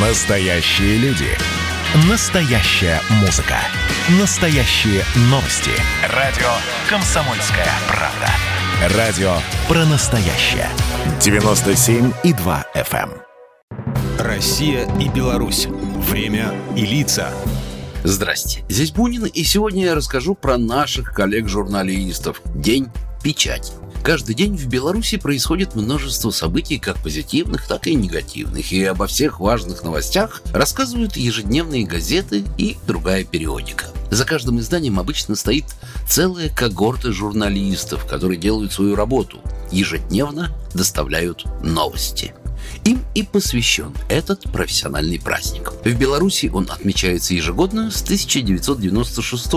Настоящие люди. Настоящая музыка. Настоящие новости. Радио «Комсомольская правда». Радио про настоящее. 97,2 FM. эм. Россия и Беларусь. Время и лица. Здрасте, здесь Бунин, и сегодня я расскажу про наших коллег-журналистов. День печати. Каждый день в Беларуси происходит множество событий, как позитивных, так и негативных, и обо всех важных новостях рассказывают ежедневные газеты и другая периодика. За каждым изданием обычно стоит целая когорта журналистов, которые делают свою работу, ежедневно доставляют новости. Им и посвящен этот профессиональный праздник. В Беларуси он отмечается ежегодно с 1996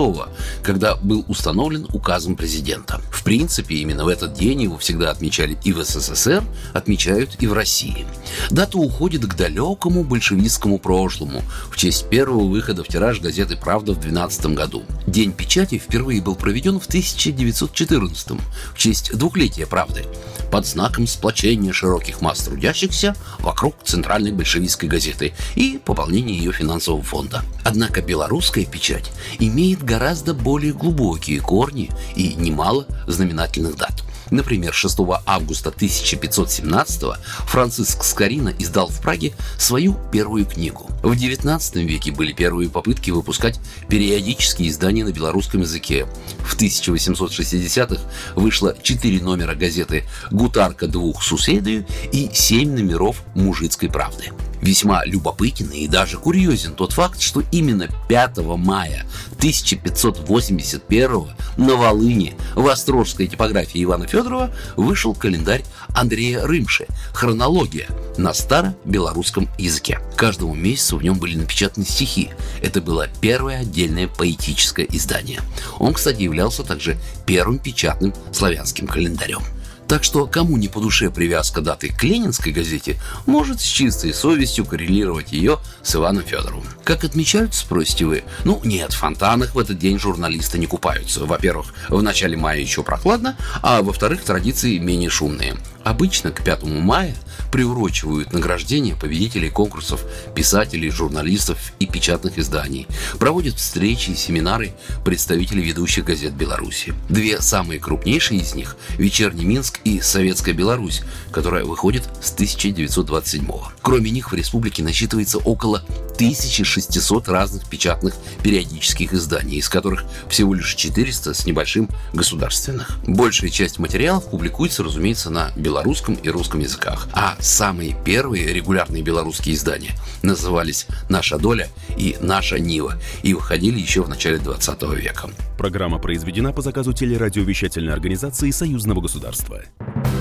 когда был установлен указом президента. В принципе, именно в этот день его всегда отмечали и в СССР, отмечают и в России. Дата уходит к далекому большевистскому прошлому, в честь первого выхода в тираж газеты «Правда» в 12 году. День печати впервые был проведен в 1914 в честь двухлетия «Правды» под знаком сплочения широких масс трудящихся вокруг Центральной большевистской газеты и пополнения ее финансового фонда. Однако белорусская печать имеет гораздо более глубокие корни и немало знаменательных дат. Например, 6 августа 1517 Франциск Скорина издал в Праге свою первую книгу. В XIX веке были первые попытки выпускать периодические издания на белорусском языке. В 1860-х вышло 4 номера газеты «Гутарка двух суседей» и 7 номеров «Мужицкой правды». Весьма любопытен и даже курьезен тот факт, что именно 5 мая 1581 на Волыне в острожской типографии Ивана Федорова вышел календарь Андрея Рымши «Хронология» на старо-белорусском языке. Каждому месяцу в нем были напечатаны стихи. Это было первое отдельное поэтическое издание. Он, кстати, являлся также первым печатным славянским календарем. Так что кому не по душе привязка даты к ленинской газете, может с чистой совестью коррелировать ее с Иваном Федоровым. Как отмечают, спросите вы? Ну нет, в фонтанах в этот день журналисты не купаются. Во-первых, в начале мая еще прохладно, а во-вторых, традиции менее шумные. Обычно к 5 мая приурочивают награждение победителей конкурсов писателей, журналистов и печатных изданий. Проводят встречи и семинары представителей ведущих газет Беларуси. Две самые крупнейшие из них – «Вечерний Минск» и «Советская Беларусь», которая выходит с 1927 -го. Кроме них в республике насчитывается около 1600 разных печатных периодических изданий, из которых всего лишь 400 с небольшим государственных. Большая часть материалов публикуется, разумеется, на белорусском и русском языках. А самые первые регулярные белорусские издания назывались «Наша доля» и «Наша Нива» и выходили еще в начале 20 века. Программа произведена по заказу телерадиовещательной организации Союзного государства.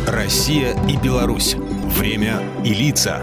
Россия и Беларусь. Время и лица.